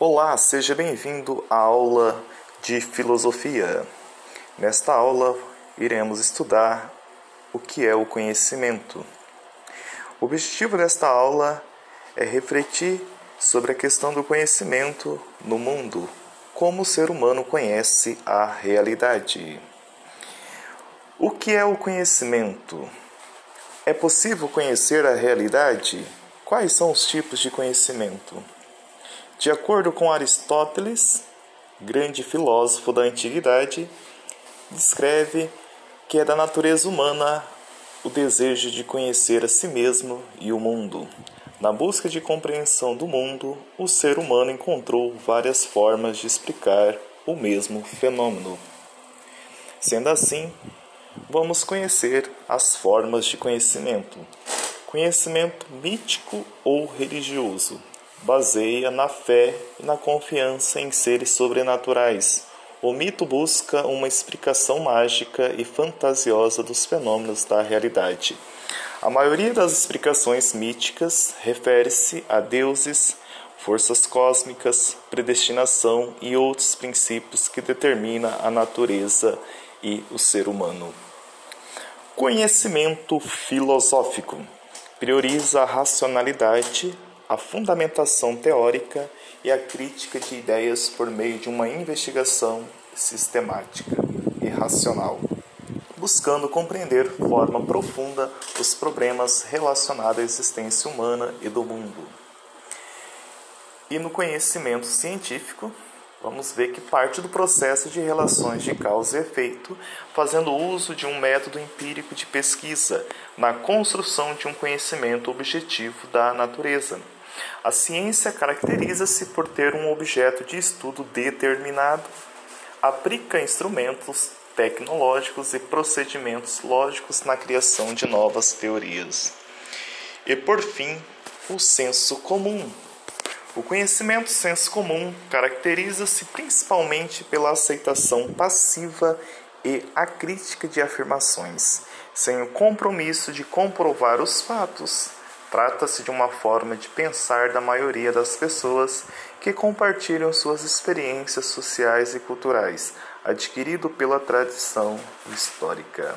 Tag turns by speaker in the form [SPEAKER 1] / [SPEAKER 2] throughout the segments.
[SPEAKER 1] Olá, seja bem-vindo à aula de filosofia. Nesta aula, iremos estudar o que é o conhecimento. O objetivo desta aula é refletir sobre a questão do conhecimento no mundo, como o ser humano conhece a realidade. O que é o conhecimento? É possível conhecer a realidade? Quais são os tipos de conhecimento? De acordo com Aristóteles, grande filósofo da antiguidade, descreve que é da natureza humana o desejo de conhecer a si mesmo e o mundo. Na busca de compreensão do mundo, o ser humano encontrou várias formas de explicar o mesmo fenômeno. Sendo assim, vamos conhecer as formas de conhecimento. Conhecimento mítico ou religioso baseia na fé e na confiança em seres sobrenaturais. O mito busca uma explicação mágica e fantasiosa dos fenômenos da realidade. A maioria das explicações míticas refere-se a deuses, forças cósmicas, predestinação e outros princípios que determinam a natureza e o ser humano. Conhecimento filosófico prioriza a racionalidade, a fundamentação teórica e a crítica de ideias por meio de uma investigação sistemática e racional, buscando compreender de forma profunda os problemas relacionados à existência humana e do mundo. E no conhecimento científico, vamos ver que parte do processo de relações de causa e efeito, fazendo uso de um método empírico de pesquisa na construção de um conhecimento objetivo da natureza a ciência caracteriza-se por ter um objeto de estudo determinado, aplica instrumentos tecnológicos e procedimentos lógicos na criação de novas teorias. E por fim, o senso comum. O conhecimento senso comum caracteriza-se principalmente pela aceitação passiva e acrítica de afirmações, sem o compromisso de comprovar os fatos Trata-se de uma forma de pensar da maioria das pessoas que compartilham suas experiências sociais e culturais, adquirido pela tradição histórica.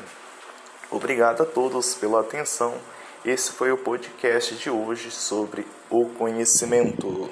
[SPEAKER 1] Obrigado a todos pela atenção. Esse foi o podcast de hoje sobre o conhecimento.